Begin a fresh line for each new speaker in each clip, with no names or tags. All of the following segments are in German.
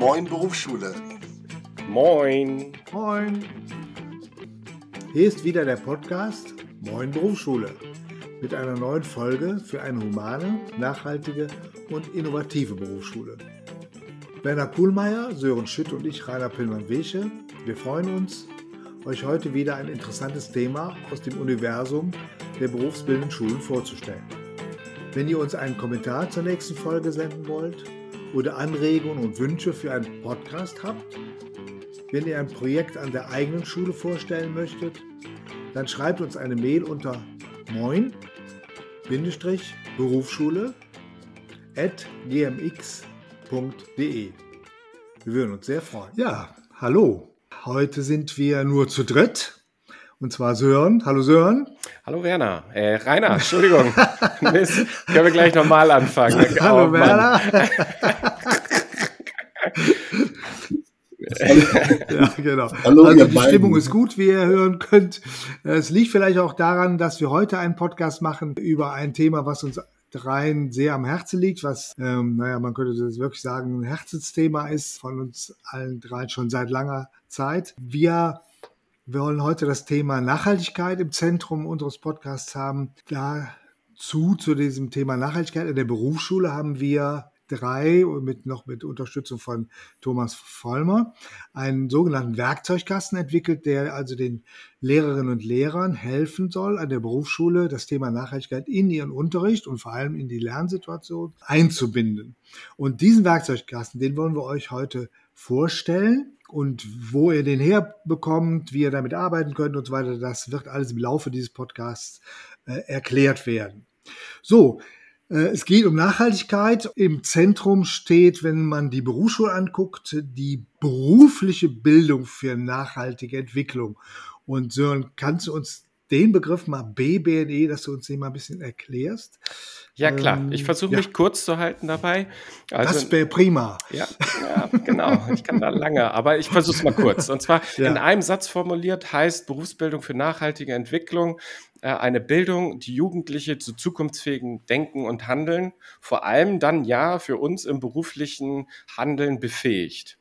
Moin Berufsschule.
Moin.
Moin. Hier ist wieder der Podcast Moin Berufsschule mit einer neuen Folge für eine humane, nachhaltige und innovative Berufsschule. Werner Kuhlmeier, Sören Schütt und ich, Rainer Pillmann-Wesche, wir freuen uns, euch heute wieder ein interessantes Thema aus dem Universum der berufsbildenden Schulen vorzustellen. Wenn ihr uns einen Kommentar zur nächsten Folge senden wollt oder Anregungen und Wünsche für einen Podcast habt, wenn ihr ein Projekt an der eigenen Schule vorstellen möchtet, dann schreibt uns eine Mail unter moin-berufsschule at gmx.de. Wir würden uns sehr freuen. Ja, hallo. Heute sind wir nur zu dritt. Und zwar Sören. Hallo Sören.
Hallo Werner. Äh, Rainer, Entschuldigung. Mist, können wir gleich nochmal anfangen.
Hallo oh, Werner. ja, genau. Hallo, also die Stimmung ist gut, wie ihr hören könnt. Es liegt vielleicht auch daran, dass wir heute einen Podcast machen über ein Thema, was uns dreien sehr am Herzen liegt, was, ähm, naja, man könnte das wirklich sagen, ein Herzensthema ist von uns allen dreien schon seit langer Zeit. Wir wir wollen heute das Thema Nachhaltigkeit im Zentrum unseres Podcasts haben. Dazu, zu diesem Thema Nachhaltigkeit in der Berufsschule haben wir drei mit noch mit Unterstützung von Thomas Vollmer einen sogenannten Werkzeugkasten entwickelt, der also den Lehrerinnen und Lehrern helfen soll, an der Berufsschule das Thema Nachhaltigkeit in ihren Unterricht und vor allem in die Lernsituation einzubinden. Und diesen Werkzeugkasten, den wollen wir euch heute vorstellen und wo ihr den herbekommt, wie ihr damit arbeiten könnt und so weiter, das wird alles im Laufe dieses Podcasts äh, erklärt werden. So, äh, es geht um Nachhaltigkeit. Im Zentrum steht, wenn man die Berufsschule anguckt, die berufliche Bildung für nachhaltige Entwicklung. Und Sören, kannst du uns den Begriff mal BBNE, dass du uns den mal ein bisschen erklärst?
Ja, klar. Ich ähm, versuche mich ja. kurz zu halten dabei.
Also, das wäre prima.
Ja, ja, genau. Ich kann da lange, aber ich versuche es mal kurz. Und zwar ja. in einem Satz formuliert heißt Berufsbildung für nachhaltige Entwicklung äh, eine Bildung, die Jugendliche zu zukunftsfähigen Denken und Handeln, vor allem dann ja für uns im beruflichen Handeln befähigt.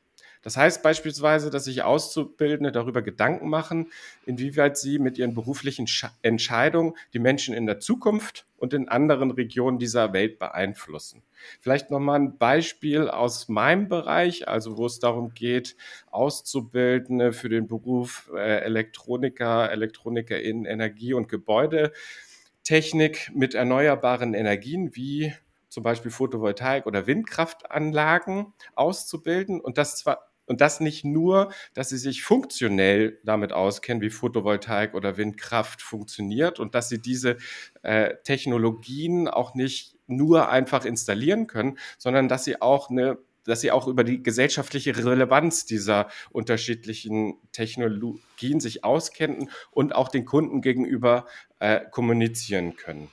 Das heißt beispielsweise, dass sich Auszubildende darüber Gedanken machen, inwieweit sie mit ihren beruflichen Entscheidungen die Menschen in der Zukunft und in anderen Regionen dieser Welt beeinflussen. Vielleicht nochmal ein Beispiel aus meinem Bereich, also wo es darum geht, Auszubildende für den Beruf äh, Elektroniker, Elektroniker in Energie- und Gebäudetechnik mit erneuerbaren Energien wie zum Beispiel Photovoltaik- oder Windkraftanlagen auszubilden und das zwar und das nicht nur, dass sie sich funktionell damit auskennen, wie Photovoltaik oder Windkraft funktioniert und dass sie diese äh, Technologien auch nicht nur einfach installieren können, sondern dass sie auch eine dass sie auch über die gesellschaftliche Relevanz dieser unterschiedlichen Technologien sich auskennen und auch den Kunden gegenüber äh, kommunizieren können.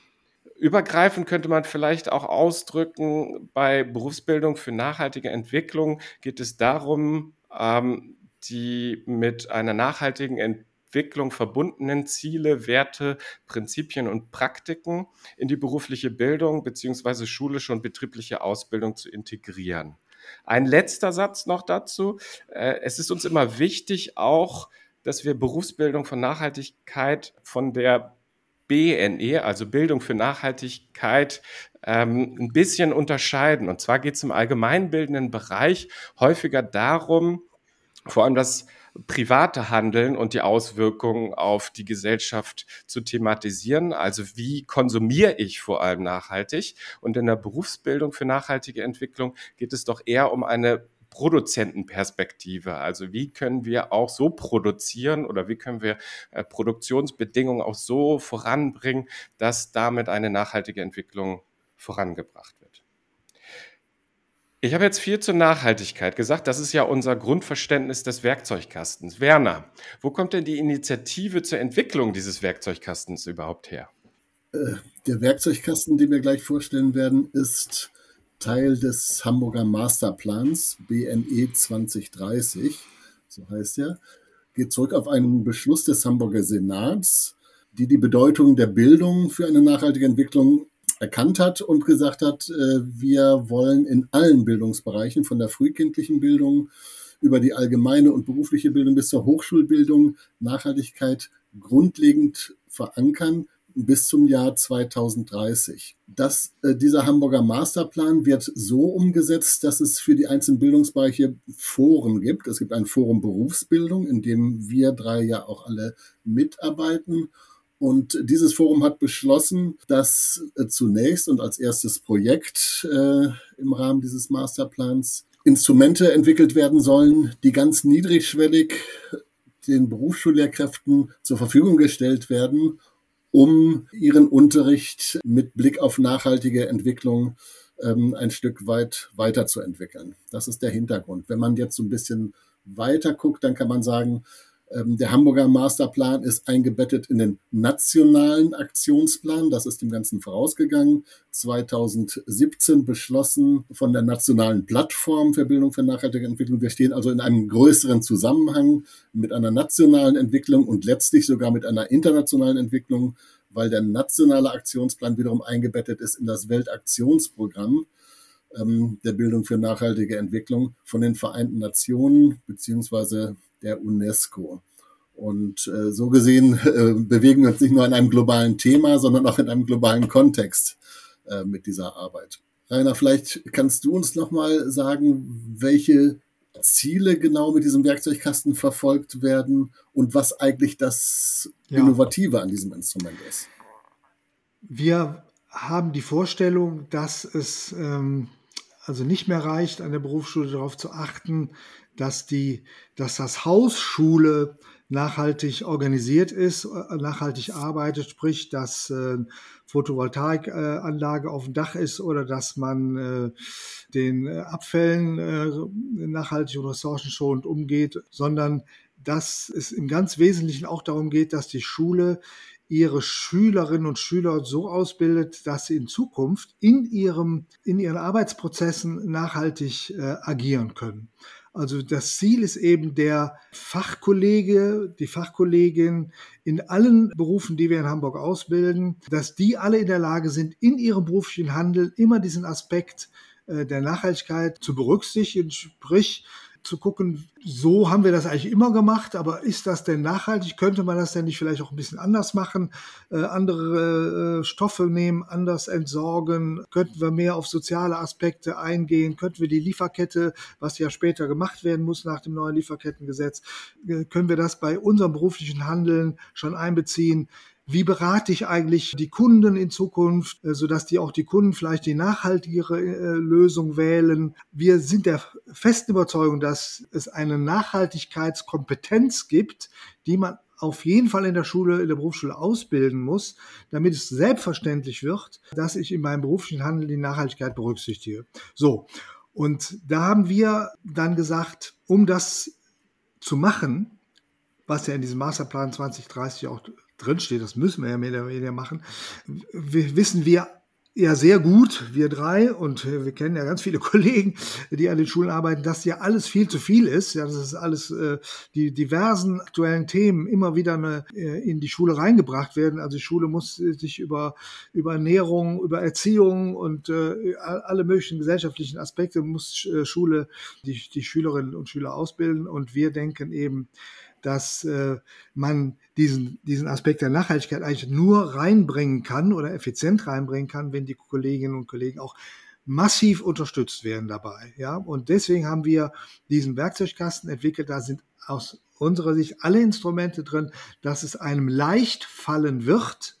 Übergreifend könnte man vielleicht auch ausdrücken, bei Berufsbildung für nachhaltige Entwicklung geht es darum, ähm, die mit einer nachhaltigen Entwicklung verbundenen Ziele, Werte, Prinzipien und Praktiken in die berufliche Bildung beziehungsweise schulische und betriebliche Ausbildung zu integrieren. Ein letzter Satz noch dazu. Äh, es ist uns immer wichtig auch, dass wir Berufsbildung von Nachhaltigkeit von der BNE, also Bildung für Nachhaltigkeit, ähm, ein bisschen unterscheiden. Und zwar geht es im allgemeinbildenden Bereich häufiger darum, vor allem das private Handeln und die Auswirkungen auf die Gesellschaft zu thematisieren. Also wie konsumiere ich vor allem nachhaltig? Und in der Berufsbildung für nachhaltige Entwicklung geht es doch eher um eine Produzentenperspektive. Also wie können wir auch so produzieren oder wie können wir äh, Produktionsbedingungen auch so voranbringen, dass damit eine nachhaltige Entwicklung vorangebracht wird. Ich habe jetzt viel zur Nachhaltigkeit gesagt. Das ist ja unser Grundverständnis des Werkzeugkastens. Werner, wo kommt denn die Initiative zur Entwicklung dieses Werkzeugkastens überhaupt her?
Äh, der Werkzeugkasten, den wir gleich vorstellen werden, ist Teil des Hamburger Masterplans BNE 2030, so heißt er, geht zurück auf einen Beschluss des Hamburger Senats, die die Bedeutung der Bildung für eine nachhaltige Entwicklung erkannt hat und gesagt hat, äh, wir wollen in allen Bildungsbereichen, von der frühkindlichen Bildung über die allgemeine und berufliche Bildung bis zur Hochschulbildung Nachhaltigkeit grundlegend verankern bis zum Jahr 2030. Das, äh, dieser Hamburger Masterplan wird so umgesetzt, dass es für die einzelnen Bildungsbereiche Foren gibt. Es gibt ein Forum Berufsbildung, in dem wir drei ja auch alle mitarbeiten. Und dieses Forum hat beschlossen, dass äh, zunächst und als erstes Projekt äh, im Rahmen dieses Masterplans Instrumente entwickelt werden sollen, die ganz niedrigschwellig den Berufsschullehrkräften zur Verfügung gestellt werden, um ihren Unterricht mit Blick auf nachhaltige Entwicklung ähm, ein Stück weit weiterzuentwickeln. Das ist der Hintergrund. Wenn man jetzt so ein bisschen weiter guckt, dann kann man sagen, der Hamburger Masterplan ist eingebettet in den nationalen Aktionsplan. Das ist dem Ganzen vorausgegangen. 2017 beschlossen von der nationalen Plattform für Bildung für nachhaltige Entwicklung. Wir stehen also in einem größeren Zusammenhang mit einer nationalen Entwicklung und letztlich sogar mit einer internationalen Entwicklung, weil der nationale Aktionsplan wiederum eingebettet ist in das Weltaktionsprogramm ähm, der Bildung für nachhaltige Entwicklung von den Vereinten Nationen beziehungsweise der UNESCO. Und äh, so gesehen äh, bewegen wir uns nicht nur in einem globalen Thema, sondern auch in einem globalen Kontext äh, mit dieser Arbeit. Rainer, vielleicht kannst du uns noch mal sagen, welche Ziele genau mit diesem Werkzeugkasten verfolgt werden und was eigentlich das ja. Innovative an diesem Instrument ist.
Wir haben die Vorstellung, dass es ähm, also nicht mehr reicht, an der Berufsschule darauf zu achten, dass die, dass das Haus Schule nachhaltig organisiert ist, äh, nachhaltig arbeitet, sprich, dass äh, Photovoltaikanlage auf dem Dach ist oder dass man äh, den Abfällen äh, nachhaltig und ressourcenschonend umgeht, sondern dass es im ganz Wesentlichen auch darum geht, dass die Schule ihre Schülerinnen und Schüler so ausbildet, dass sie in Zukunft in ihrem, in ihren Arbeitsprozessen nachhaltig äh, agieren können. Also das Ziel ist eben der Fachkollege, die Fachkollegin in allen Berufen, die wir in Hamburg ausbilden, dass die alle in der Lage sind, in ihrem beruflichen Handeln immer diesen Aspekt äh, der Nachhaltigkeit zu berücksichtigen, sprich zu gucken, so haben wir das eigentlich immer gemacht, aber ist das denn nachhaltig? Könnte man das denn nicht vielleicht auch ein bisschen anders machen? Äh, andere äh, Stoffe nehmen, anders entsorgen? Könnten wir mehr auf soziale Aspekte eingehen? Könnten wir die Lieferkette, was ja später gemacht werden muss nach dem neuen Lieferkettengesetz, äh, können wir das bei unserem beruflichen Handeln schon einbeziehen? Wie berate ich eigentlich die Kunden in Zukunft, äh, sodass die auch die Kunden vielleicht die nachhaltigere äh, Lösung wählen? Wir sind der festen Überzeugung, dass es eine Nachhaltigkeitskompetenz gibt, die man auf jeden Fall in der Schule, in der Berufsschule ausbilden muss, damit es selbstverständlich wird, dass ich in meinem beruflichen Handeln die Nachhaltigkeit berücksichtige. So. Und da haben wir dann gesagt, um das zu machen, was ja in diesem Masterplan 2030 auch drinsteht, das müssen wir ja mehr oder weniger machen, wissen wir ja sehr gut, wir drei, und wir kennen ja ganz viele Kollegen, die an den Schulen arbeiten, dass ja alles viel zu viel ist, ja, dass es alles äh, die diversen aktuellen Themen immer wieder eine, äh, in die Schule reingebracht werden. Also die Schule muss sich über, über Ernährung, über Erziehung und äh, alle möglichen gesellschaftlichen Aspekte muss äh, Schule die, die Schülerinnen und Schüler ausbilden. Und wir denken eben, dass äh, man diesen, diesen Aspekt der Nachhaltigkeit eigentlich nur reinbringen kann oder effizient reinbringen kann, wenn die Kolleginnen und Kollegen auch massiv unterstützt werden dabei. Ja, und deswegen haben wir diesen Werkzeugkasten entwickelt. Da sind aus unserer Sicht alle Instrumente drin, dass es einem leicht fallen wird,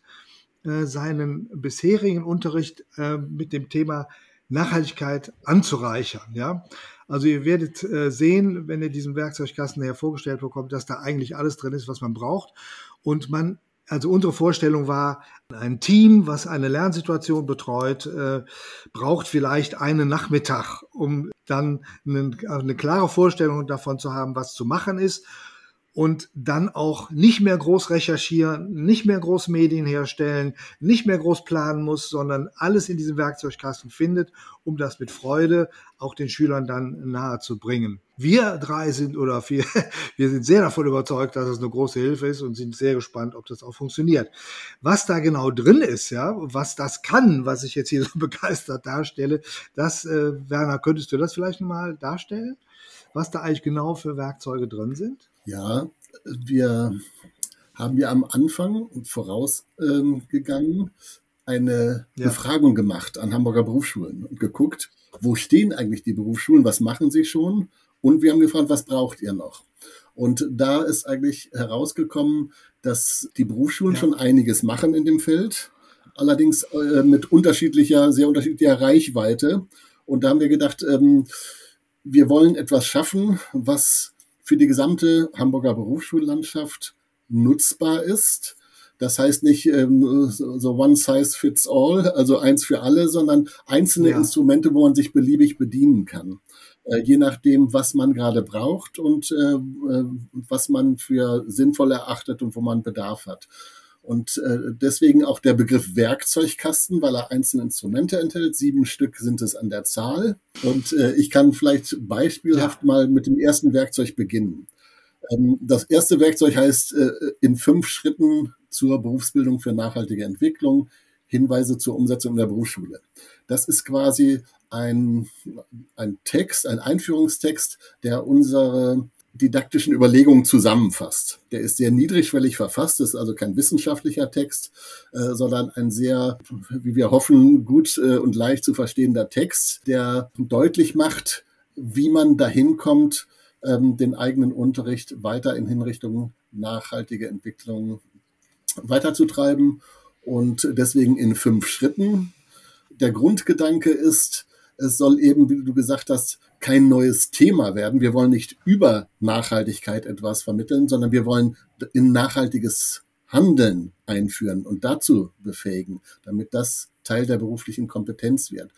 äh, seinen bisherigen Unterricht äh, mit dem Thema Nachhaltigkeit anzureichern. Ja, also ihr werdet äh, sehen, wenn ihr diesen Werkzeugkasten hervorgestellt bekommt, dass da eigentlich alles drin ist, was man braucht. Und man, also unsere Vorstellung war, ein Team, was eine Lernsituation betreut, äh, braucht vielleicht einen Nachmittag, um dann eine, eine klare Vorstellung davon zu haben, was zu machen ist und dann auch nicht mehr groß recherchieren, nicht mehr groß Medien herstellen, nicht mehr groß planen muss, sondern alles in diesem Werkzeugkasten findet, um das mit Freude auch den Schülern dann nahe zu bringen. Wir drei sind oder vier, wir sind sehr davon überzeugt, dass es eine große Hilfe ist und sind sehr gespannt, ob das auch funktioniert. Was da genau drin ist, ja, was das kann, was ich jetzt hier so begeistert darstelle, das, äh, Werner, könntest du das vielleicht mal darstellen? Was da eigentlich genau für Werkzeuge drin sind?
Ja, wir haben ja am Anfang vorausgegangen ähm, eine ja. Befragung gemacht an Hamburger Berufsschulen und geguckt, wo stehen eigentlich die Berufsschulen, was machen sie schon? Und wir haben gefragt, was braucht ihr noch? Und da ist eigentlich herausgekommen, dass die Berufsschulen ja. schon einiges machen in dem Feld, allerdings äh, mit unterschiedlicher, sehr unterschiedlicher Reichweite. Und da haben wir gedacht, ähm, wir wollen etwas schaffen, was für die gesamte Hamburger Berufsschullandschaft nutzbar ist. Das heißt nicht ähm, so one size fits all, also eins für alle, sondern einzelne ja. Instrumente, wo man sich beliebig bedienen kann. Äh, je nachdem, was man gerade braucht und äh, äh was man für sinnvoll erachtet und wo man Bedarf hat. Und äh, deswegen auch der Begriff Werkzeugkasten, weil er einzelne Instrumente enthält. Sieben Stück sind es an der Zahl. Und äh, ich kann vielleicht beispielhaft ja. mal mit dem ersten Werkzeug beginnen. Ähm, das erste Werkzeug heißt äh, in fünf Schritten zur Berufsbildung für nachhaltige Entwicklung, Hinweise zur Umsetzung in der Berufsschule. Das ist quasi ein, ein Text, ein Einführungstext, der unsere didaktischen Überlegungen zusammenfasst. Der ist sehr niedrigschwellig verfasst, ist also kein wissenschaftlicher Text, äh, sondern ein sehr, wie wir hoffen, gut äh, und leicht zu verstehender Text, der deutlich macht, wie man dahin kommt, ähm, den eigenen Unterricht weiter in Hinrichtung nachhaltige Entwicklung weiterzutreiben und deswegen in fünf Schritten. Der Grundgedanke ist, es soll eben, wie du gesagt hast, kein neues Thema werden. Wir wollen nicht über Nachhaltigkeit etwas vermitteln, sondern wir wollen in nachhaltiges Handeln einführen und dazu befähigen, damit das Teil der beruflichen Kompetenz wird.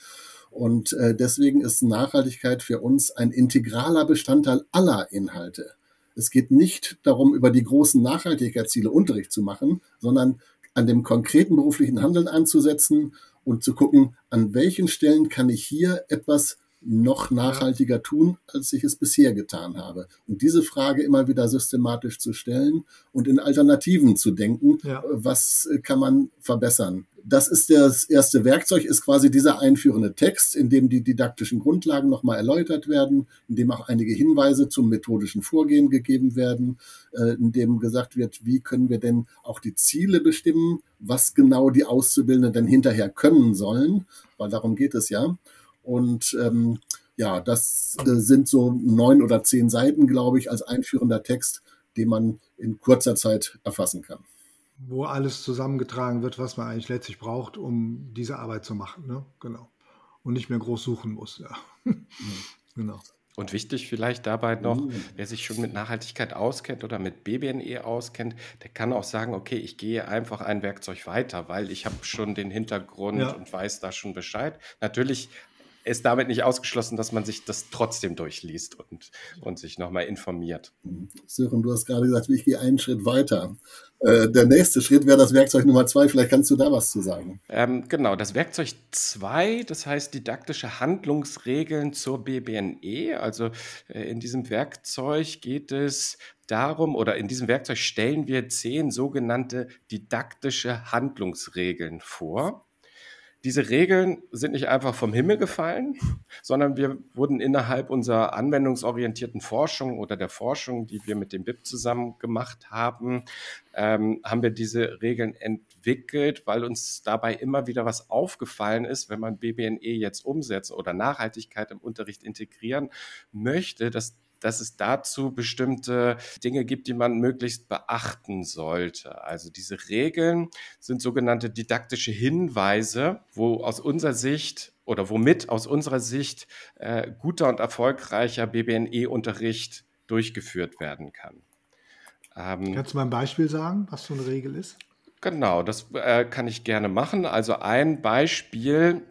Und äh, deswegen ist Nachhaltigkeit für uns ein integraler Bestandteil aller Inhalte. Es geht nicht darum, über die großen Nachhaltigkeitsziele Unterricht zu machen, sondern an dem konkreten beruflichen Handeln anzusetzen und zu gucken, an welchen Stellen kann ich hier etwas noch nachhaltiger tun, als ich es bisher getan habe. Und diese Frage immer wieder systematisch zu stellen und in Alternativen zu denken, ja. was kann man verbessern. Das ist das erste Werkzeug, ist quasi dieser einführende Text, in dem die didaktischen Grundlagen nochmal erläutert werden, in dem auch einige Hinweise zum methodischen Vorgehen gegeben werden, äh, in dem gesagt wird, wie können wir denn auch die Ziele bestimmen, was genau die Auszubildenden denn hinterher können sollen, weil darum geht es ja. Und ähm, ja, das äh, sind so neun oder zehn Seiten, glaube ich, als einführender Text, den man in kurzer Zeit erfassen kann.
Wo alles zusammengetragen wird, was man eigentlich letztlich braucht, um diese Arbeit zu machen. Ne? Genau. Und nicht mehr groß suchen muss. Ja.
Genau. Und wichtig vielleicht dabei noch, mhm. wer sich schon mit Nachhaltigkeit auskennt oder mit BBNE auskennt, der kann auch sagen, okay, ich gehe einfach ein Werkzeug weiter, weil ich habe schon den Hintergrund ja. und weiß da schon Bescheid. Natürlich ist damit nicht ausgeschlossen, dass man sich das trotzdem durchliest und, und sich nochmal informiert.
Sören, du hast gerade gesagt, ich gehe einen Schritt weiter. Äh, der nächste Schritt wäre das Werkzeug Nummer zwei. Vielleicht kannst du da was zu sagen.
Ähm, genau, das Werkzeug zwei, das heißt didaktische Handlungsregeln zur BBNE. Also äh, in diesem Werkzeug geht es darum, oder in diesem Werkzeug stellen wir zehn sogenannte didaktische Handlungsregeln vor. Diese Regeln sind nicht einfach vom Himmel gefallen, sondern wir wurden innerhalb unserer anwendungsorientierten Forschung oder der Forschung, die wir mit dem BIP zusammen gemacht haben, ähm, haben wir diese Regeln entwickelt, weil uns dabei immer wieder was aufgefallen ist, wenn man BBNE jetzt umsetzt oder Nachhaltigkeit im Unterricht integrieren möchte, dass dass es dazu bestimmte Dinge gibt, die man möglichst beachten sollte. Also diese Regeln sind sogenannte didaktische Hinweise, wo aus unserer Sicht oder womit aus unserer Sicht äh, guter und erfolgreicher BBNE-Unterricht durchgeführt werden kann.
Ähm, Kannst du mal ein Beispiel sagen, was so eine Regel ist?
Genau, das äh, kann ich gerne machen. Also ein Beispiel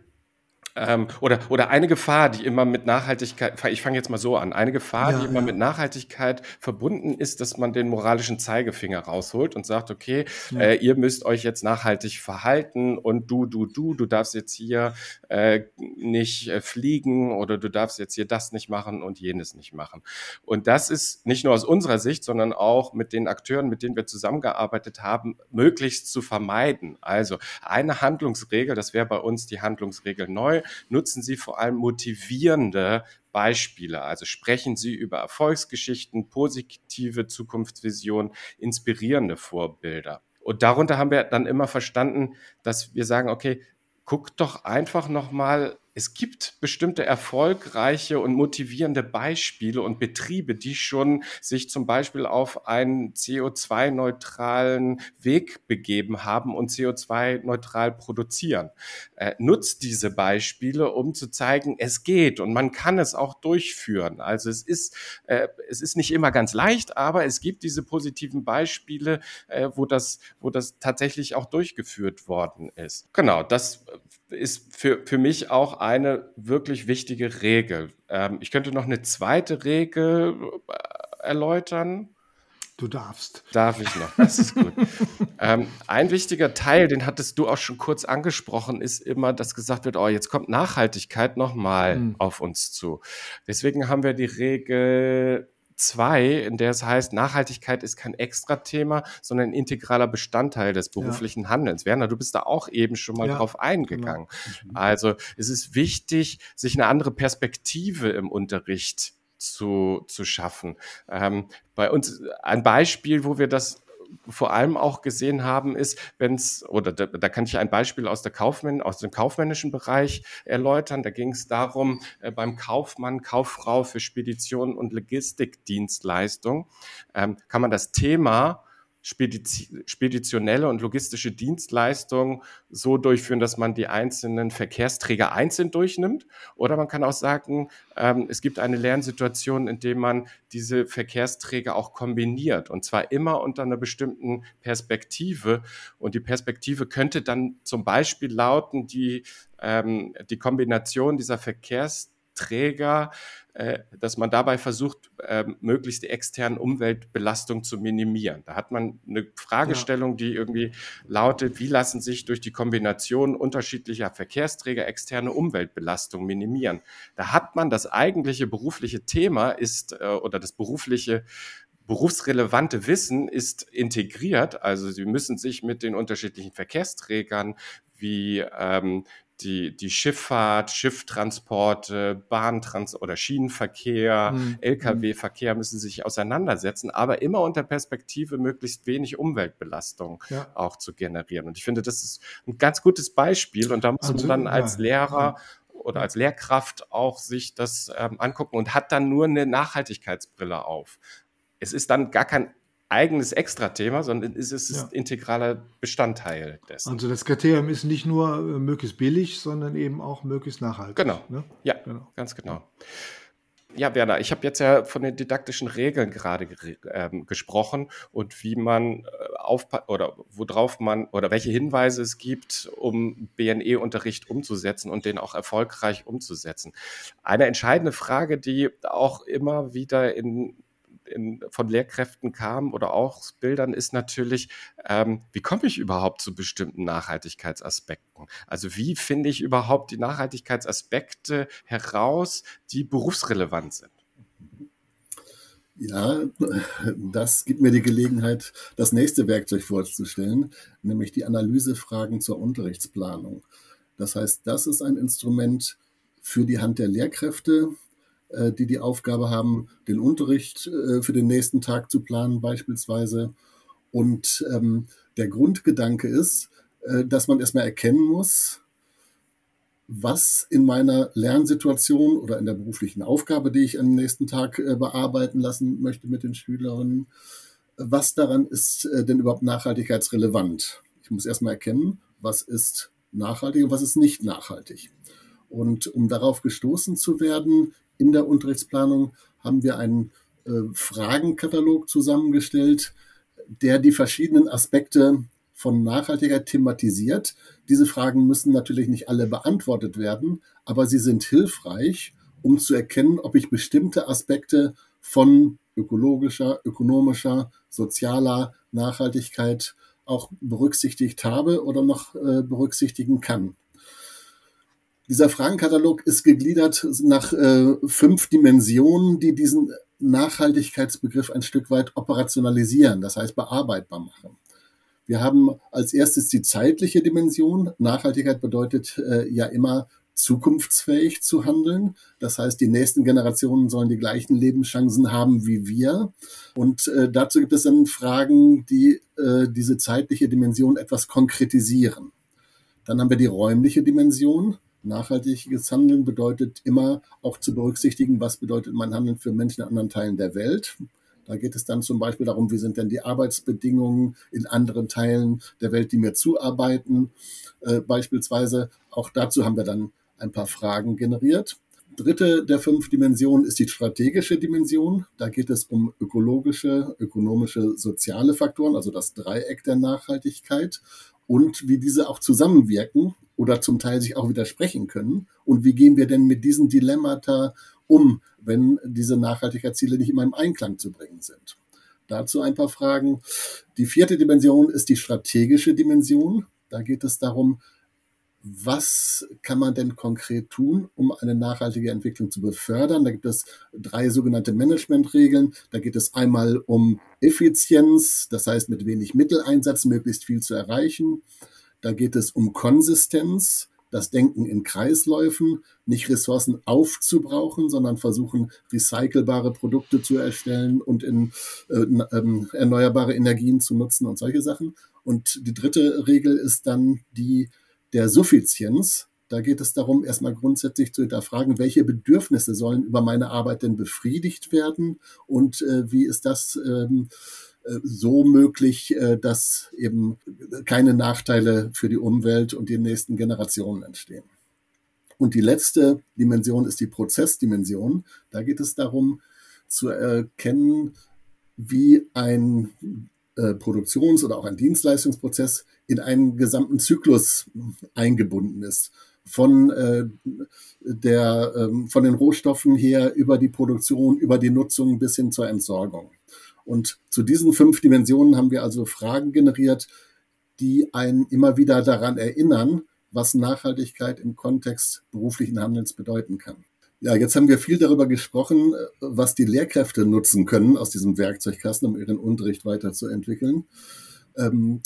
Ähm, oder, oder eine Gefahr, die immer mit Nachhaltigkeit, ich fange jetzt mal so an, eine Gefahr, ja, die immer ja. mit Nachhaltigkeit verbunden ist, dass man den moralischen Zeigefinger rausholt und sagt, okay, ja. äh, ihr müsst euch jetzt nachhaltig verhalten und du, du, du, du darfst jetzt hier äh, nicht äh, fliegen oder du darfst jetzt hier das nicht machen und jenes nicht machen. Und das ist nicht nur aus unserer Sicht, sondern auch mit den Akteuren, mit denen wir zusammengearbeitet haben, möglichst zu vermeiden. Also eine Handlungsregel, das wäre bei uns die Handlungsregel neu, nutzen Sie vor allem motivierende Beispiele. Also sprechen Sie über Erfolgsgeschichten, positive Zukunftsvisionen, inspirierende Vorbilder. Und darunter haben wir dann immer verstanden, dass wir sagen, okay, guckt doch einfach nochmal es gibt bestimmte erfolgreiche und motivierende Beispiele und Betriebe, die schon sich zum Beispiel auf einen CO2-neutralen Weg begeben haben und CO2-neutral produzieren. Äh, nutzt diese Beispiele, um zu zeigen, es geht und man kann es auch durchführen. Also es ist, äh, es ist nicht immer ganz leicht, aber es gibt diese positiven Beispiele, äh, wo das, wo das tatsächlich auch durchgeführt worden ist. Genau, das ist für, für mich auch eine wirklich wichtige Regel. Ähm, ich könnte noch eine zweite Regel äh, erläutern.
Du darfst.
Darf ich noch, das ist gut. ähm, ein wichtiger Teil, den hattest du auch schon kurz angesprochen, ist immer, dass gesagt wird, oh, jetzt kommt Nachhaltigkeit nochmal mhm. auf uns zu. Deswegen haben wir die Regel 2, in der es heißt, Nachhaltigkeit ist kein Extra-Thema, sondern ein integraler Bestandteil des beruflichen ja. Handelns. Werner, du bist da auch eben schon mal ja, drauf genau. eingegangen. Genau. Also es ist wichtig, sich eine andere Perspektive im Unterricht zu, zu schaffen. Ähm, bei uns ein Beispiel, wo wir das vor allem auch gesehen haben, ist, wenn es, oder da, da, kann ich ein Beispiel aus, der Kaufmänn, aus dem kaufmännischen Bereich erläutern. Da ging es darum, äh, beim Kaufmann, Kauffrau für Spedition und Logistikdienstleistung ähm, kann man das Thema speditionelle und logistische Dienstleistungen so durchführen, dass man die einzelnen Verkehrsträger einzeln durchnimmt. Oder man kann auch sagen, ähm, es gibt eine Lernsituation, in der man diese Verkehrsträger auch kombiniert. Und zwar immer unter einer bestimmten Perspektive. Und die Perspektive könnte dann zum Beispiel lauten, die, ähm, die Kombination dieser Verkehrsträger Träger, äh, dass man dabei versucht, äh, möglichst die externen Umweltbelastung zu minimieren. Da hat man eine Fragestellung, ja. die irgendwie lautet, wie lassen sich durch die Kombination unterschiedlicher Verkehrsträger externe Umweltbelastung minimieren. Da hat man das eigentliche berufliche Thema ist äh, oder das berufliche berufsrelevante Wissen ist integriert. Also Sie müssen sich mit den unterschiedlichen Verkehrsträgern wie ähm, die, die Schifffahrt, Schifftransporte, Bahntrans- oder Schienenverkehr, mhm. Lkw-Verkehr müssen sich auseinandersetzen, aber immer unter Perspektive möglichst wenig Umweltbelastung ja. auch zu generieren. Und ich finde, das ist ein ganz gutes Beispiel und da muss also, man dann als ja. Lehrer oder als Lehrkraft auch sich das ähm, angucken und hat dann nur eine Nachhaltigkeitsbrille auf. Es ist dann gar kein eigenes Extra-Thema, sondern es ist ja. integraler Bestandteil dessen.
Also das Kriterium ist nicht nur äh, möglichst billig, sondern eben auch möglichst nachhaltig.
Genau. Ne? Ja, genau. ganz genau. Ja, Werner, ich habe jetzt ja von den didaktischen Regeln gerade ähm, gesprochen und wie man äh, auf oder worauf man oder welche Hinweise es gibt, um BNE-Unterricht umzusetzen und den auch erfolgreich umzusetzen. Eine entscheidende Frage, die auch immer wieder in in, von Lehrkräften kam oder auch Bildern, ist natürlich, ähm, wie komme ich überhaupt zu bestimmten Nachhaltigkeitsaspekten? Also wie finde ich überhaupt die Nachhaltigkeitsaspekte heraus, die berufsrelevant sind?
Ja, das gibt mir die Gelegenheit, das nächste Werkzeug vorzustellen, nämlich die Analysefragen zur Unterrichtsplanung. Das heißt, das ist ein Instrument für die Hand der Lehrkräfte, äh, die die Aufgabe haben, den Unterricht äh, für den nächsten Tag zu planen beispielsweise. Und ähm, der Grundgedanke ist, äh, dass man erstmal erkennen muss, was in meiner Lernsituation oder in der beruflichen Aufgabe, die ich am nächsten Tag äh, bearbeiten lassen möchte mit den Schülerinnen, was daran ist äh, denn überhaupt nachhaltigkeitsrelevant. Ich muss erstmal erkennen, was ist nachhaltig und was ist nicht nachhaltig. Und um darauf gestoßen zu werden, in der Unterrichtsplanung haben wir einen äh, Fragenkatalog zusammengestellt, der die verschiedenen Aspekte von Nachhaltigkeit thematisiert. Diese Fragen müssen natürlich nicht alle beantwortet werden, aber sie sind hilfreich, um zu erkennen, ob ich bestimmte Aspekte von ökologischer, ökonomischer, sozialer Nachhaltigkeit auch berücksichtigt habe oder noch äh, berücksichtigen kann. Dieser Fragenkatalog ist gegliedert nach äh, fünf Dimensionen, die diesen Nachhaltigkeitsbegriff ein Stück weit operationalisieren, das heißt bearbeitbar machen. Wir haben als erstes die zeitliche Dimension. Nachhaltigkeit bedeutet äh, ja immer zukunftsfähig zu handeln. Das heißt, die nächsten Generationen sollen die gleichen Lebenschancen haben wie wir. Und äh, dazu gibt es dann Fragen, die äh, diese zeitliche Dimension etwas konkretisieren. Dann haben wir die räumliche Dimension. Nachhaltiges Handeln bedeutet immer auch zu berücksichtigen, was bedeutet mein Handeln für Menschen in anderen Teilen der Welt. Da geht es dann zum Beispiel darum, wie sind denn die Arbeitsbedingungen in anderen Teilen der Welt, die mir zuarbeiten. Äh, beispielsweise auch dazu haben wir dann ein paar Fragen generiert. Dritte der fünf Dimensionen ist die strategische Dimension. Da geht es um ökologische, ökonomische, soziale Faktoren, also das Dreieck der Nachhaltigkeit und wie diese auch zusammenwirken oder zum Teil sich auch widersprechen können. Und wie gehen wir denn mit diesen Dilemmata um, wenn diese Nachhaltigkeitsziele nicht immer im Einklang zu bringen sind. Dazu ein paar Fragen. Die vierte Dimension ist die strategische Dimension. Da geht es darum, was kann man denn konkret tun, um eine nachhaltige Entwicklung zu befördern? Da gibt es drei sogenannte Managementregeln. Da geht es einmal um Effizienz, das heißt mit wenig Mitteleinsatz möglichst viel zu erreichen. Da geht es um Konsistenz, das Denken in Kreisläufen, nicht Ressourcen aufzubrauchen, sondern versuchen, recycelbare Produkte zu erstellen und in äh, ähm, erneuerbare Energien zu nutzen und solche Sachen. Und die dritte Regel ist dann die der Suffizienz. Da geht es darum, erstmal grundsätzlich zu hinterfragen, welche Bedürfnisse sollen über meine Arbeit denn befriedigt werden und äh, wie ist das ähm, äh, so möglich, äh, dass eben keine Nachteile für die Umwelt und die nächsten Generationen entstehen. Und die letzte Dimension ist die Prozessdimension. Da geht es darum zu erkennen, wie ein äh, Produktions- oder auch ein Dienstleistungsprozess in einen gesamten Zyklus eingebunden ist. Von, äh, der, ähm, von den Rohstoffen her über die Produktion, über die Nutzung bis hin zur Entsorgung. Und zu diesen fünf Dimensionen haben wir also Fragen generiert, die einen immer wieder daran erinnern, was Nachhaltigkeit im Kontext beruflichen Handelns bedeuten kann. Ja, jetzt haben wir viel darüber gesprochen, was die Lehrkräfte nutzen können aus diesem Werkzeugkasten, um ihren Unterricht weiterzuentwickeln. Ähm,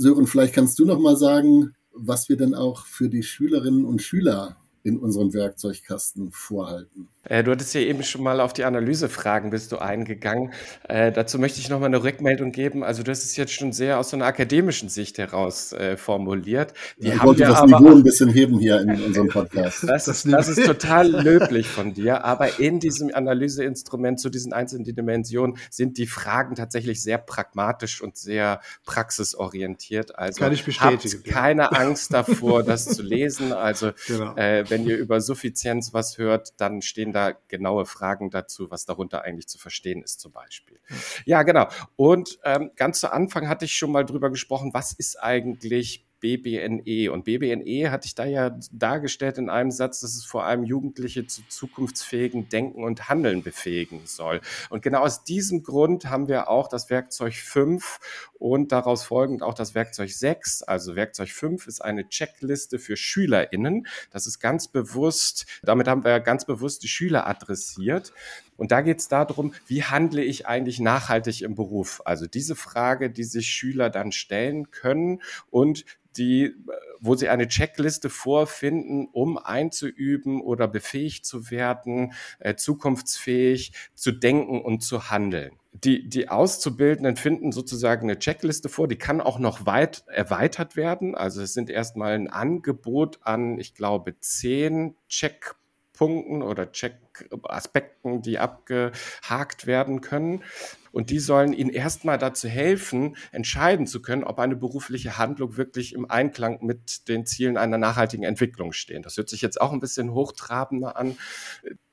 Sören, vielleicht kannst du noch mal sagen, was wir denn auch für die Schülerinnen und Schüler in unseren Werkzeugkasten vorhalten.
Äh, du hattest ja eben schon mal auf die Analysefragen bist du eingegangen. Äh, dazu möchte ich noch mal eine Rückmeldung geben. Also das ist jetzt schon sehr aus so einer akademischen Sicht heraus äh, formuliert.
Die ich wollte das aber, Niveau ein bisschen heben hier in unserem Podcast.
Das, das, das ist total löblich von dir. Aber in diesem Analyseinstrument zu diesen einzelnen Dimensionen sind die Fragen tatsächlich sehr pragmatisch und sehr praxisorientiert. Also
Kann ich bestätigen.
Habt keine Angst davor, das zu lesen. Also genau. äh, wenn ihr über Suffizienz was hört, dann stehen da da genaue Fragen dazu, was darunter eigentlich zu verstehen ist zum Beispiel. Ja, genau. Und ähm, ganz zu Anfang hatte ich schon mal drüber gesprochen, was ist eigentlich BBNE. Und BBNE hatte ich da ja dargestellt in einem Satz, dass es vor allem Jugendliche zu zukunftsfähigen Denken und Handeln befähigen soll. Und genau aus diesem Grund haben wir auch das Werkzeug 5 und daraus folgend auch das Werkzeug 6. Also Werkzeug 5 ist eine Checkliste für SchülerInnen. Das ist ganz bewusst, damit haben wir ganz bewusst die Schüler adressiert. Und da geht es darum, wie handle ich eigentlich nachhaltig im Beruf? Also diese Frage, die sich Schüler dann stellen können und die, wo sie eine Checkliste vorfinden, um einzuüben oder befähigt zu werden, äh, zukunftsfähig zu denken und zu handeln. Die, die Auszubildenden finden sozusagen eine Checkliste vor, die kann auch noch weit erweitert werden. Also es sind erstmal ein Angebot an, ich glaube, zehn Checkpoints Punkten oder Check-Aspekten, die abgehakt werden können. Und die sollen ihnen erstmal dazu helfen, entscheiden zu können, ob eine berufliche Handlung wirklich im Einklang mit den Zielen einer nachhaltigen Entwicklung stehen. Das hört sich jetzt auch ein bisschen hochtrabender an.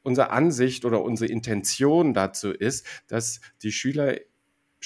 Unsere Ansicht oder unsere Intention dazu ist, dass die Schüler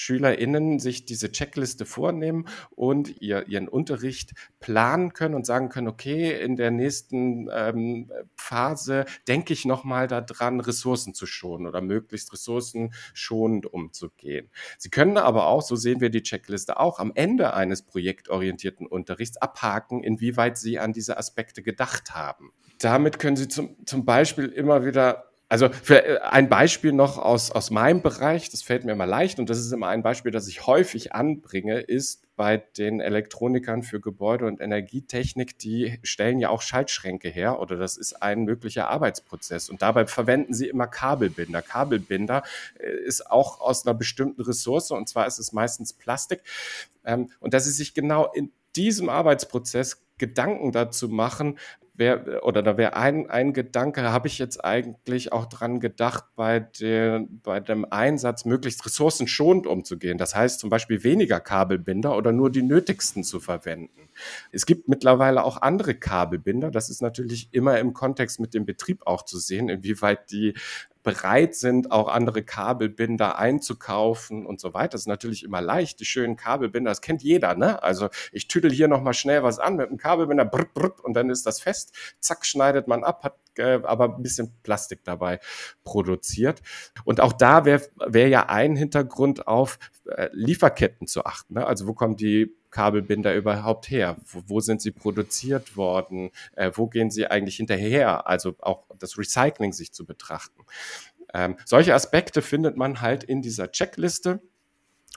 SchülerInnen sich diese Checkliste vornehmen und ihr, ihren Unterricht planen können und sagen können, okay, in der nächsten ähm, Phase denke ich nochmal daran, Ressourcen zu schonen oder möglichst ressourcenschonend umzugehen. Sie können aber auch, so sehen wir die Checkliste auch, am Ende eines projektorientierten Unterrichts abhaken, inwieweit Sie an diese Aspekte gedacht haben. Damit können Sie zum, zum Beispiel immer wieder also für äh, ein Beispiel noch aus, aus meinem Bereich, das fällt mir immer leicht und das ist immer ein Beispiel, das ich häufig anbringe, ist bei den Elektronikern für Gebäude- und Energietechnik, die stellen ja auch Schaltschränke her oder das ist ein möglicher Arbeitsprozess und dabei verwenden sie immer Kabelbinder. Kabelbinder äh, ist auch aus einer bestimmten Ressource und zwar ist es meistens Plastik ähm, und dass sie sich genau in diesem Arbeitsprozess Gedanken dazu machen, wär, oder da wäre ein, ein Gedanke, habe ich jetzt eigentlich auch dran gedacht, bei, den, bei dem Einsatz möglichst ressourcenschonend umzugehen. Das heißt zum Beispiel weniger Kabelbinder oder nur die nötigsten zu verwenden. Es gibt mittlerweile auch andere Kabelbinder. Das ist natürlich immer im Kontext mit dem Betrieb auch zu sehen, inwieweit die bereit sind, auch andere Kabelbinder einzukaufen und so weiter. Das ist natürlich immer leicht. Die schönen Kabelbinder, das kennt jeder, ne? Also ich tüdel hier nochmal schnell was an mit einem Kabelbinder brr, brr, und dann ist das fest. Zack, schneidet man ab, hat äh, aber ein bisschen Plastik dabei produziert. Und auch da wäre wär ja ein Hintergrund auf äh, Lieferketten zu achten. Ne? Also wo kommen die Kabelbinder überhaupt her? Wo, wo sind sie produziert worden? Äh, wo gehen sie eigentlich hinterher? Also auch das Recycling sich zu betrachten. Ähm, solche Aspekte findet man halt in dieser Checkliste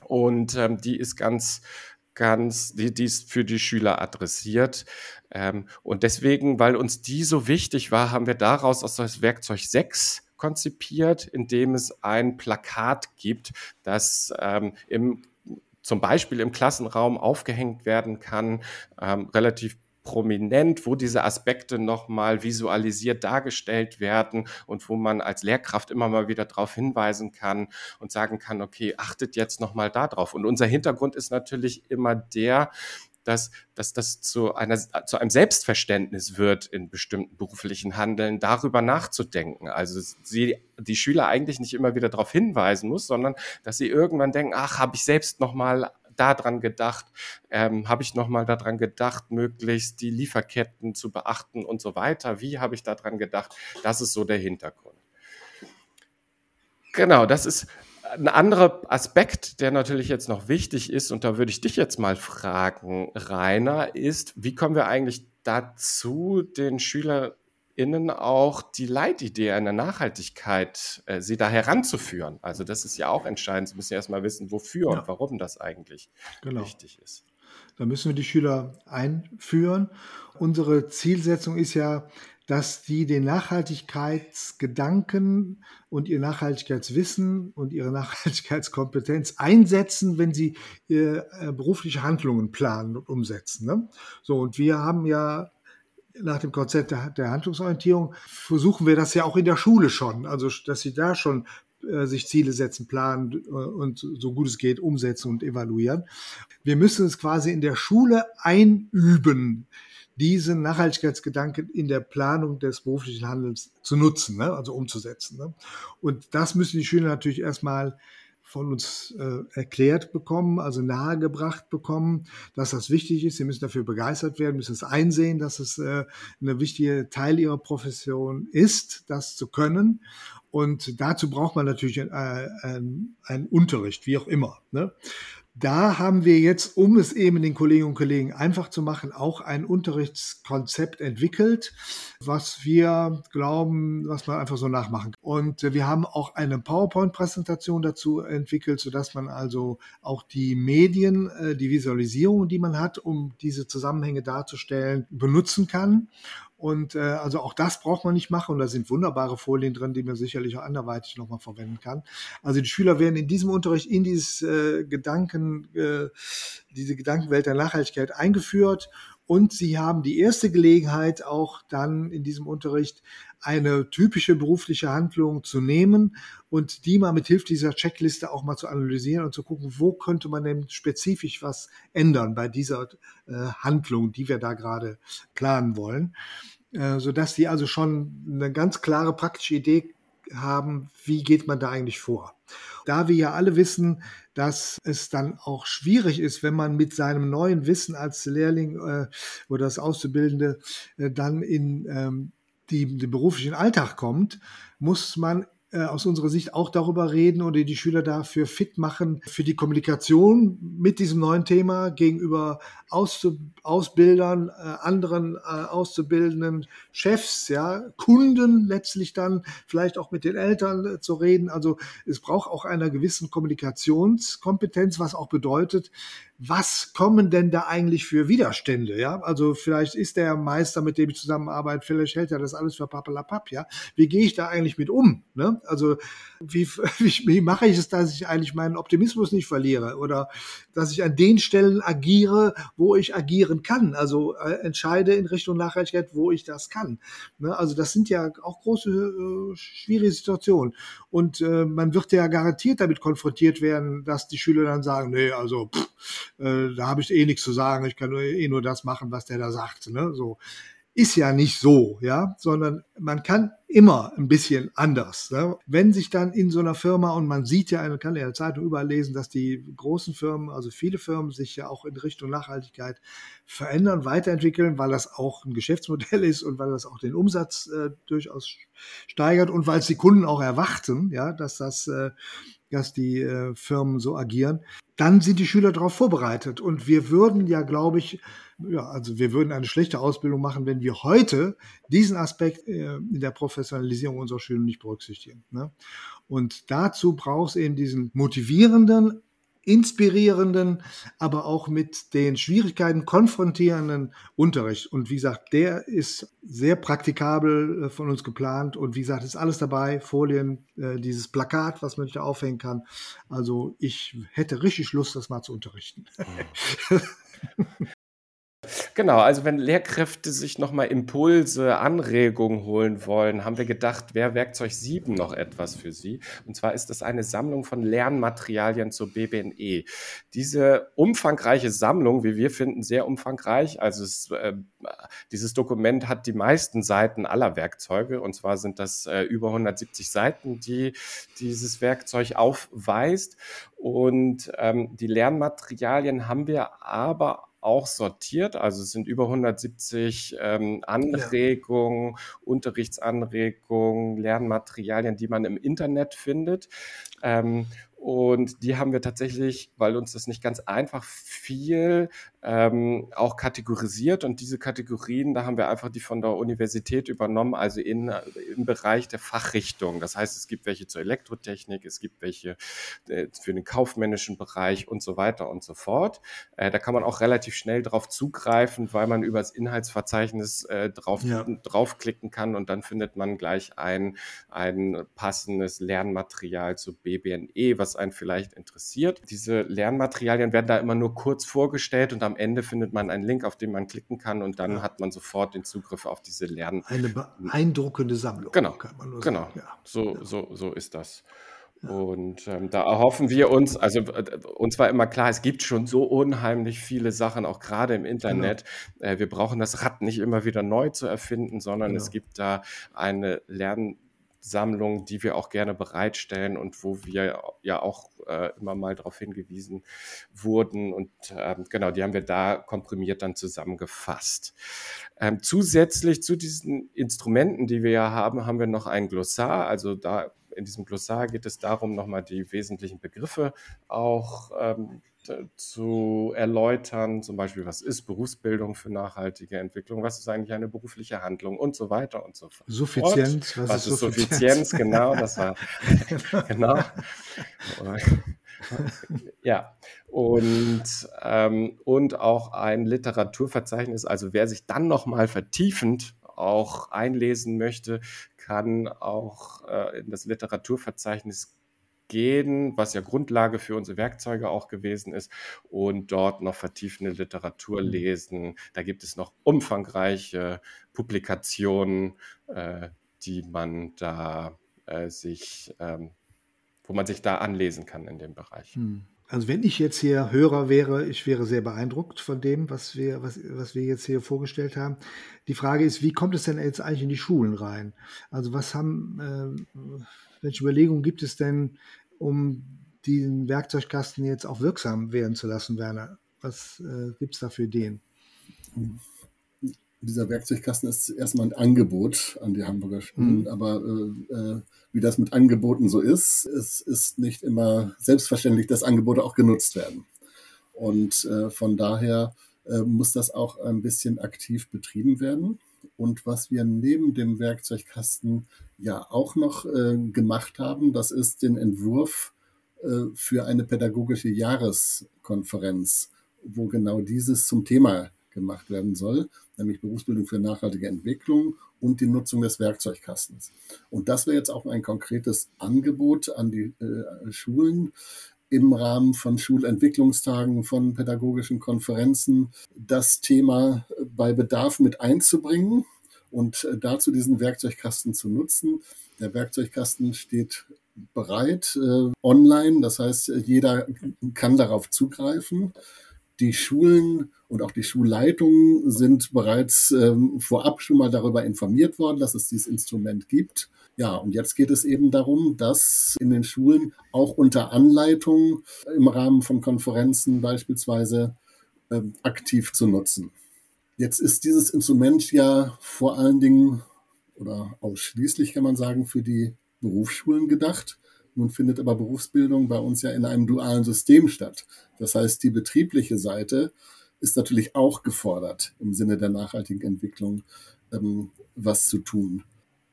und ähm, die ist ganz ganz, die, die ist für die Schüler adressiert. Ähm, und deswegen, weil uns die so wichtig war, haben wir daraus aus das Werkzeug 6 konzipiert, in dem es ein Plakat gibt, das ähm, im zum Beispiel im Klassenraum aufgehängt werden kann, ähm, relativ prominent, wo diese Aspekte nochmal visualisiert dargestellt werden und wo man als Lehrkraft immer mal wieder darauf hinweisen kann und sagen kann, okay, achtet jetzt nochmal darauf. Und unser Hintergrund ist natürlich immer der, dass, dass das zu, einer, zu einem Selbstverständnis wird in bestimmten beruflichen Handeln, darüber nachzudenken. Also sie die Schüler eigentlich nicht immer wieder darauf hinweisen muss, sondern dass sie irgendwann denken, ach, habe ich selbst nochmal daran gedacht, ähm, habe ich nochmal daran gedacht, möglichst die Lieferketten zu beachten und so weiter. Wie habe ich daran gedacht? Das ist so der Hintergrund. Genau, das ist ein anderer Aspekt, der natürlich jetzt noch wichtig ist, und da würde ich dich jetzt mal fragen, Rainer, ist, wie kommen wir eigentlich dazu, den Schüler innen auch die Leitidee einer Nachhaltigkeit, äh, sie da heranzuführen. Also das ist ja auch entscheidend. Sie müssen ja erstmal wissen, wofür ja. und warum das eigentlich genau. wichtig ist.
Da müssen wir die Schüler einführen. Unsere Zielsetzung ist ja, dass die den Nachhaltigkeitsgedanken und ihr Nachhaltigkeitswissen und ihre Nachhaltigkeitskompetenz einsetzen, wenn sie äh, berufliche Handlungen planen und umsetzen. Ne? So, und wir haben ja nach dem Konzept der, der, Handlungsorientierung versuchen wir das ja auch in der Schule schon, also dass sie da schon äh, sich Ziele setzen, planen äh, und so gut es geht umsetzen und evaluieren. Wir müssen es quasi in der Schule einüben, diesen Nachhaltigkeitsgedanken in der Planung des beruflichen Handelns zu nutzen, ne? also umzusetzen. Ne? Und das müssen die Schüler natürlich erstmal von uns äh, erklärt bekommen, also nahegebracht bekommen, dass das wichtig ist. Sie müssen dafür begeistert werden, müssen es einsehen, dass es äh, eine wichtige Teil ihrer Profession ist, das zu können. Und dazu braucht man natürlich äh, einen, einen Unterricht, wie auch immer. Ne? Da haben wir jetzt, um es eben den Kolleginnen und Kollegen einfach zu machen, auch ein Unterrichtskonzept entwickelt, was wir glauben, was man einfach so nachmachen kann. Und wir haben auch eine PowerPoint-Präsentation dazu entwickelt, sodass man also auch die Medien, äh, die Visualisierung, die man hat, um diese Zusammenhänge darzustellen, benutzen kann. Und äh, also auch das braucht man nicht machen. Und da sind wunderbare Folien drin, die man sicherlich auch anderweitig nochmal verwenden kann. Also die Schüler werden in diesem Unterricht in dieses äh, Gedanken, äh, diese Gedankenwelt der Nachhaltigkeit eingeführt. Und sie haben die erste Gelegenheit, auch dann in diesem Unterricht eine typische berufliche Handlung zu nehmen und die mal mit Hilfe dieser Checkliste auch mal zu analysieren und zu gucken, wo könnte man denn spezifisch was ändern bei dieser äh, Handlung, die wir da gerade planen wollen. Äh, so dass die also schon eine ganz klare praktische Idee haben, wie geht man da eigentlich vor? Da wir ja alle wissen, dass es dann auch schwierig ist, wenn man mit seinem neuen Wissen als Lehrling äh, oder als Auszubildende äh, dann in ähm, die, den beruflichen Alltag kommt, muss man aus unserer Sicht auch darüber reden oder die Schüler dafür fit machen, für die Kommunikation mit diesem neuen Thema gegenüber Ausbildern, äh, anderen äh, Auszubildenden, Chefs, ja, Kunden letztlich dann, vielleicht auch mit den Eltern äh, zu reden. Also es braucht auch einer gewissen Kommunikationskompetenz, was auch bedeutet, was kommen denn da eigentlich für Widerstände? Ja, also vielleicht ist der Meister, mit dem ich zusammenarbeite, vielleicht hält er das alles für Pappelapapp. Ja, wie gehe ich da eigentlich mit um? Ne? Also wie, wie, wie mache ich es, dass ich eigentlich meinen Optimismus nicht verliere oder dass ich an den Stellen agiere, wo ich agieren kann? Also äh, entscheide in Richtung Nachhaltigkeit, wo ich das kann. Ne? Also das sind ja auch große äh, schwierige Situationen und äh, man wird ja garantiert damit konfrontiert werden, dass die Schüler dann sagen, nee, also pff, äh, da habe ich eh nichts zu sagen, ich kann nur, eh nur das machen, was der da sagt. Ne? So ist ja nicht so, ja, sondern man kann immer ein bisschen anders. Ne? Wenn sich dann in so einer Firma und man sieht ja, man kann in der Zeitung überall lesen, dass die großen Firmen, also viele Firmen sich ja auch in Richtung Nachhaltigkeit verändern, weiterentwickeln, weil das auch ein Geschäftsmodell ist und weil das auch den Umsatz äh, durchaus steigert und weil es die Kunden auch erwarten, ja, dass das äh, dass die äh, Firmen so agieren, dann sind die Schüler darauf vorbereitet. Und wir würden ja, glaube ich, ja, also wir würden eine schlechte Ausbildung machen, wenn wir heute diesen Aspekt äh, in der Professionalisierung unserer Schüler nicht berücksichtigen. Ne? Und dazu braucht es eben diesen motivierenden, inspirierenden, aber auch mit den Schwierigkeiten konfrontierenden Unterricht. Und wie gesagt, der ist sehr praktikabel äh, von uns geplant. Und wie gesagt, ist alles dabei, Folien, äh, dieses Plakat, was man da aufhängen kann. Also ich hätte richtig Lust, das mal zu unterrichten.
Genau, also wenn Lehrkräfte sich nochmal Impulse, Anregungen holen wollen, haben wir gedacht, wäre Werkzeug 7 noch etwas für Sie. Und zwar ist das eine Sammlung von Lernmaterialien zur BBNE. Diese umfangreiche Sammlung, wie wir finden, sehr umfangreich. Also es, äh, dieses Dokument hat die meisten Seiten aller Werkzeuge. Und zwar sind das äh, über 170 Seiten, die dieses Werkzeug aufweist. Und ähm, die Lernmaterialien haben wir aber auch sortiert. Also es sind über 170 ähm, Anregungen, ja. Unterrichtsanregungen, Lernmaterialien, die man im Internet findet. Ähm, und die haben wir tatsächlich, weil uns das nicht ganz einfach fiel, ähm, auch kategorisiert. Und diese Kategorien, da haben wir einfach die von der Universität übernommen, also in, im Bereich der Fachrichtung. Das heißt, es gibt welche zur Elektrotechnik, es gibt welche äh, für den kaufmännischen Bereich und so weiter und so fort. Äh, da kann man auch relativ schnell drauf zugreifen, weil man über das Inhaltsverzeichnis äh, drauf, ja. draufklicken kann und dann findet man gleich ein, ein passendes Lernmaterial zu BBNE, was einen vielleicht interessiert. Diese Lernmaterialien werden da immer nur kurz vorgestellt und am Ende findet man einen Link, auf den man klicken kann und dann ja. hat man sofort den Zugriff auf diese Lern.
Eine beeindruckende Sammlung.
Genau, genau. Ja. So, so, so ist das. Und ähm, da erhoffen wir uns, also äh, uns war immer klar, es gibt schon so unheimlich viele Sachen, auch gerade im Internet. Genau. Äh, wir brauchen das Rad nicht immer wieder neu zu erfinden, sondern genau. es gibt da eine Lern Sammlung, die wir auch gerne bereitstellen und wo wir ja auch äh, immer mal darauf hingewiesen wurden. Und ähm, genau, die haben wir da komprimiert dann zusammengefasst. Ähm, zusätzlich zu diesen Instrumenten, die wir ja haben, haben wir noch ein Glossar. Also da in diesem Glossar geht es darum, nochmal die wesentlichen Begriffe auch ähm, zu erläutern, zum Beispiel, was ist Berufsbildung für nachhaltige Entwicklung, was ist eigentlich eine berufliche Handlung und so weiter und so fort.
Suffizienz,
was, was ist, Suffizienz? Suffizienz? Genau, das war, genau. ja, und, ähm, und auch ein Literaturverzeichnis, also wer sich dann nochmal vertiefend auch einlesen möchte, kann auch äh, in das Literaturverzeichnis gehen, was ja Grundlage für unsere Werkzeuge auch gewesen ist, und dort noch vertiefende Literatur mhm. lesen. Da gibt es noch umfangreiche Publikationen, äh, die man da äh, sich, ähm, wo man sich da anlesen kann in dem Bereich. Hm.
Also wenn ich jetzt hier Hörer wäre, ich wäre sehr beeindruckt von dem, was wir, was, was wir jetzt hier vorgestellt haben. Die Frage ist, wie kommt es denn jetzt eigentlich in die Schulen rein? Also was haben, äh, welche Überlegungen gibt es denn, um diesen Werkzeugkasten jetzt auch wirksam werden zu lassen, Werner? Was äh, gibt es da für Ideen?
Dieser Werkzeugkasten ist erstmal ein Angebot an die Hamburger Schulen, mhm. aber äh, äh wie das mit Angeboten so ist. Es ist nicht immer selbstverständlich, dass Angebote auch genutzt werden. Und äh, von daher äh, muss das auch ein bisschen aktiv betrieben werden. Und was wir neben dem Werkzeugkasten ja auch noch äh, gemacht haben, das ist den Entwurf äh, für eine pädagogische Jahreskonferenz, wo genau dieses zum Thema gemacht werden soll, nämlich Berufsbildung für nachhaltige Entwicklung und die Nutzung des Werkzeugkastens. Und das wäre jetzt auch ein konkretes Angebot an die äh, Schulen im Rahmen von Schulentwicklungstagen, von pädagogischen Konferenzen, das Thema bei Bedarf mit einzubringen und äh, dazu diesen Werkzeugkasten zu nutzen. Der Werkzeugkasten steht bereit äh, online, das heißt, jeder kann darauf zugreifen die Schulen und auch die Schulleitungen sind bereits ähm, vorab schon mal darüber informiert worden, dass es dieses Instrument gibt. Ja, und jetzt geht es eben darum, das in den Schulen auch unter Anleitung im Rahmen von Konferenzen beispielsweise ähm, aktiv zu nutzen. Jetzt ist dieses Instrument ja vor allen Dingen oder ausschließlich kann man sagen für die Berufsschulen gedacht. Nun findet aber Berufsbildung bei uns ja in einem dualen System statt. Das heißt, die betriebliche Seite ist natürlich auch gefordert, im Sinne der nachhaltigen Entwicklung ähm, was zu tun.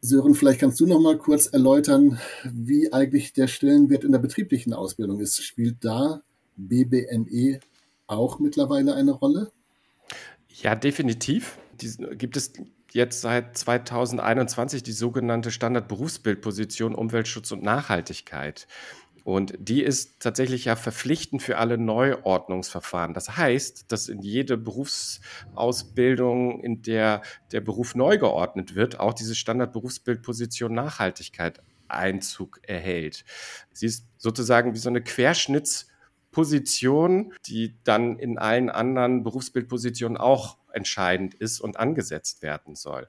Sören, vielleicht kannst du noch mal kurz erläutern, wie eigentlich der Stellenwert in der betrieblichen Ausbildung ist. Spielt da BBNE auch mittlerweile eine Rolle?
Ja, definitiv. Die, gibt es jetzt seit 2021 die sogenannte Standardberufsbildposition Umweltschutz und Nachhaltigkeit. Und die ist tatsächlich ja verpflichtend für alle Neuordnungsverfahren. Das heißt, dass in jede Berufsausbildung, in der der Beruf neu geordnet wird, auch diese Standardberufsbildposition Nachhaltigkeit Einzug erhält. Sie ist sozusagen wie so eine Querschnittsposition, die dann in allen anderen Berufsbildpositionen auch entscheidend ist und angesetzt werden soll.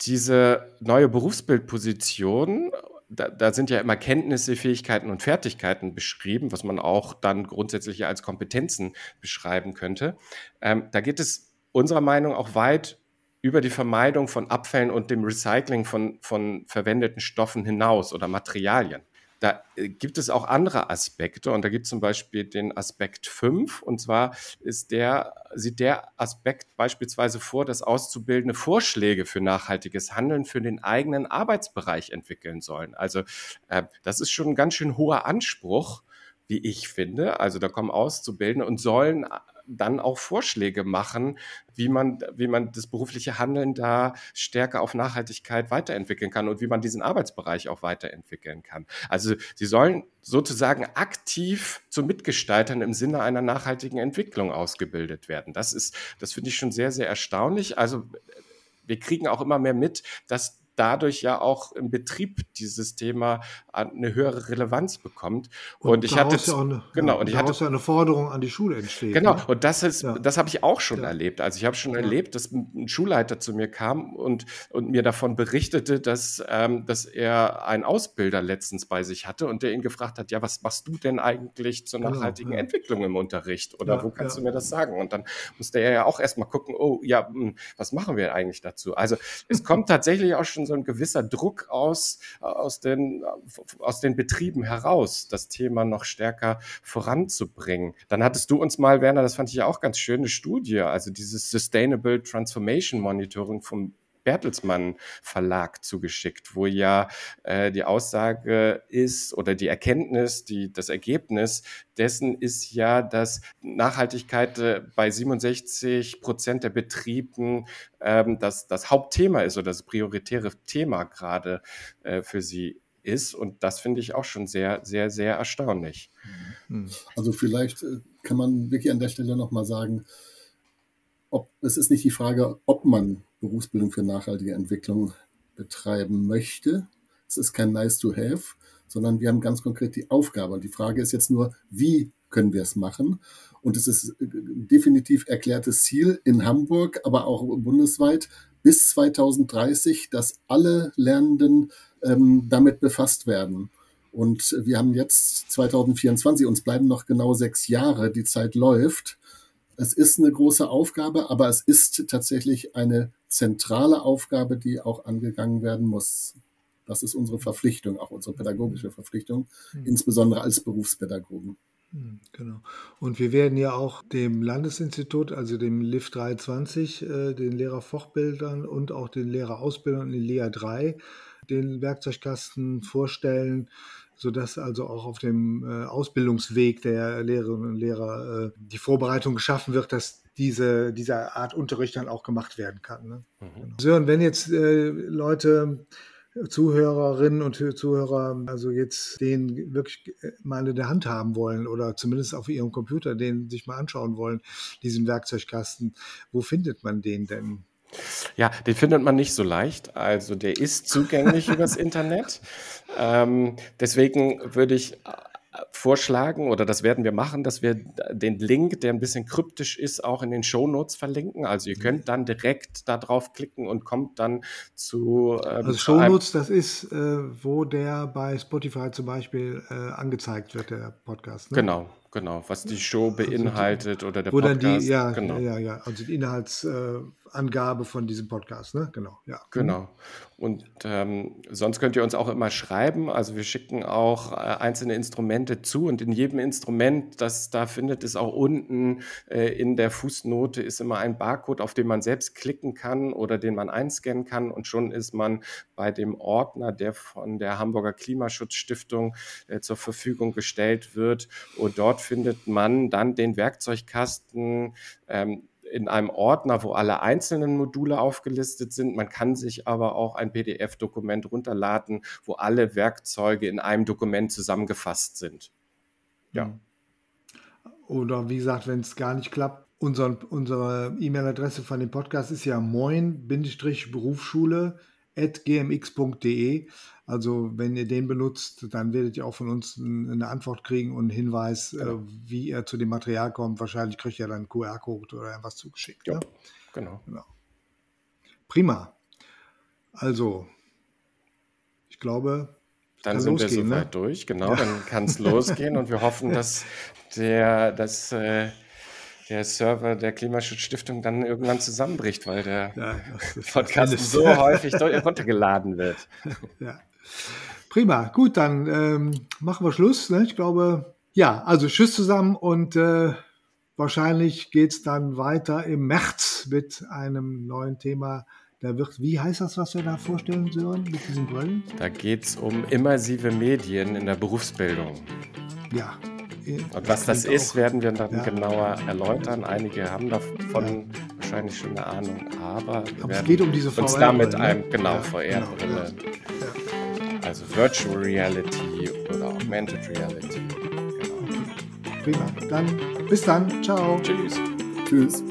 Diese neue Berufsbildposition da, da, sind ja immer Kenntnisse, Fähigkeiten und Fertigkeiten beschrieben, was man auch dann grundsätzlich als Kompetenzen beschreiben könnte. Ähm, da geht es unserer Meinung auch weit über die Vermeidung von Abfällen und dem Recycling von, von verwendeten Stoffen hinaus oder Materialien da äh, gibt es auch andere Aspekte und da gibt es zum Beispiel den Aspekt 5 und zwar ist der, sieht der Aspekt beispielsweise vor, dass Auszubildende Vorschläge für nachhaltiges Handeln für den eigenen Arbeitsbereich entwickeln sollen. Also äh, das ist schon ein ganz schön hoher Anspruch, wie ich finde. Also da kommen Auszubildende und sollen dann auch Vorschläge machen, wie man, wie man das berufliche Handeln da stärker auf Nachhaltigkeit weiterentwickeln kann und wie man diesen Arbeitsbereich auch weiterentwickeln kann. Also sie sollen sozusagen aktiv zu Mitgestaltern im Sinne einer nachhaltigen Entwicklung ausgebildet werden. Das ist, das finde ich schon sehr, sehr erstaunlich. Also wir kriegen auch immer mehr mit, dass dadurch ja auch im Betrieb dieses Thema eine höhere Relevanz bekommt.
Und, und ich hatte ja eine, genau und ich hatte ja eine Forderung an die Schule entsteht.
Genau ne? und das ist ja. das habe ich auch schon ja. erlebt. Also ich habe schon erlebt, dass ein Schulleiter zu mir kam und und mir davon berichtete, dass ähm, dass er einen Ausbilder letztens bei sich hatte und der ihn gefragt hat, ja was machst du denn eigentlich zur genau, nachhaltigen Entwicklung im Unterricht oder wo kannst du mir das sagen? Und dann musste er ja auch erstmal gucken, oh ja, hm, was machen wir eigentlich dazu? Also es kommt tatsächlich auch schon so ein gewisser Druck aus aus den aus den Betrieben heraus, das Thema noch stärker voranzubringen. Dann hattest du uns mal, Werner, das fand ich ja auch ganz schön, eine Studie, also dieses Sustainable Transformation Monitoring vom Bertelsmann Verlag zugeschickt, wo ja äh, die Aussage ist oder die Erkenntnis, die, das Ergebnis dessen ist ja, dass Nachhaltigkeit äh, bei 67 Prozent der Betrieben ähm, das, das Hauptthema ist oder das prioritäre Thema gerade äh, für sie ist. Und das finde ich auch schon sehr, sehr, sehr erstaunlich.
Mhm. Also vielleicht äh, kann man wirklich an der Stelle nochmal sagen, ob, es ist nicht die Frage, ob man Berufsbildung für nachhaltige Entwicklung betreiben möchte. Es ist kein nice to have, sondern wir haben ganz konkret die Aufgabe. Und die Frage ist jetzt nur, wie können wir es machen. Und es ist äh, definitiv erklärtes Ziel in Hamburg, aber auch bundesweit bis 2030, dass alle Lernenden ähm, damit befasst werden. Und wir haben jetzt 2024, uns bleiben noch genau sechs Jahre, die Zeit läuft. Es ist eine große Aufgabe, aber es ist tatsächlich eine zentrale Aufgabe, die auch angegangen werden muss. Das ist unsere Verpflichtung, auch unsere pädagogische Verpflichtung, mhm. insbesondere als Berufspädagogen.
Hm, genau. Und wir werden ja auch dem Landesinstitut, also dem LIF 320, äh, den Lehrerfortbildern und auch den Lehrerausbildern in LEA 3 den Werkzeugkasten vorstellen, sodass also auch auf dem äh, Ausbildungsweg der Lehrerinnen und Lehrer äh, die Vorbereitung geschaffen wird, dass diese, diese Art Unterricht dann auch gemacht werden kann. Ne? Mhm. Genau. Sören, wenn jetzt äh, Leute Zuhörerinnen und Zuhörer also jetzt den wirklich mal in der Hand haben wollen oder zumindest auf ihrem Computer den sich mal anschauen wollen, diesen Werkzeugkasten, wo findet man den denn?
Ja, den findet man nicht so leicht. Also der ist zugänglich übers Internet. Ähm, deswegen würde ich vorschlagen oder das werden wir machen, dass wir den Link, der ein bisschen kryptisch ist, auch in den Show Notes verlinken. Also ihr könnt dann direkt da drauf klicken und kommt dann zu.
Ähm, also Show Notes, das ist, äh, wo der bei Spotify zum Beispiel äh, angezeigt wird, der Podcast.
Ne? Genau, genau, was die Show beinhaltet also die, oder der
wo Podcast. Die, ja, genau. ja, ja, also die Inhaltsangabe von diesem Podcast, ne? Genau, ja.
Genau. Und ähm, sonst könnt ihr uns auch immer schreiben. Also wir schicken auch äh, einzelne Instrumente zu und in jedem Instrument, das da findet, ist auch unten äh, in der Fußnote ist immer ein Barcode, auf den man selbst klicken kann oder den man einscannen kann und schon ist man bei dem Ordner, der von der Hamburger Klimaschutzstiftung äh, zur Verfügung gestellt wird. Und dort findet man dann den Werkzeugkasten. Ähm, in einem Ordner, wo alle einzelnen Module aufgelistet sind. Man kann sich aber auch ein PDF-Dokument runterladen, wo alle Werkzeuge in einem Dokument zusammengefasst sind.
Ja. Oder wie gesagt, wenn es gar nicht klappt, unser, unsere E-Mail-Adresse von dem Podcast ist ja moin-berufsschule.gmx.de. Also wenn ihr den benutzt, dann werdet ihr auch von uns eine Antwort kriegen und einen Hinweis, äh, genau. äh, wie ihr zu dem Material kommt. Wahrscheinlich kriegt ihr dann einen QR-Code oder irgendwas zugeschickt. Ja, ne?
genau. genau.
Prima. Also, ich glaube,
dann sind wir soweit ne? durch, genau, ja. dann kann es losgehen und wir hoffen, dass der, dass, äh, der Server der Klimaschutzstiftung dann irgendwann zusammenbricht, weil der ja, Podcast so häufig runtergeladen wird.
Ja. Prima, gut, dann ähm, machen wir Schluss. Ne? Ich glaube, ja, also Tschüss zusammen und äh, wahrscheinlich geht es dann weiter im März mit einem neuen Thema. Da wird, wie heißt das, was wir da vorstellen sollen mit diesen Brillen?
Da geht es um immersive Medien in der Berufsbildung.
Ja.
Und was das ist, werden wir dann ja. genauer erläutern. Einige haben davon ja. wahrscheinlich schon eine Ahnung, aber,
aber es geht um diese VR.
Uns da mit einem, ne? genau, ja, VR-Brille. Genau, also Virtual Reality oder Augmented Reality.
Genau. Okay. Prima. Dann bis dann. Ciao.
Tschüss.
Tschüss.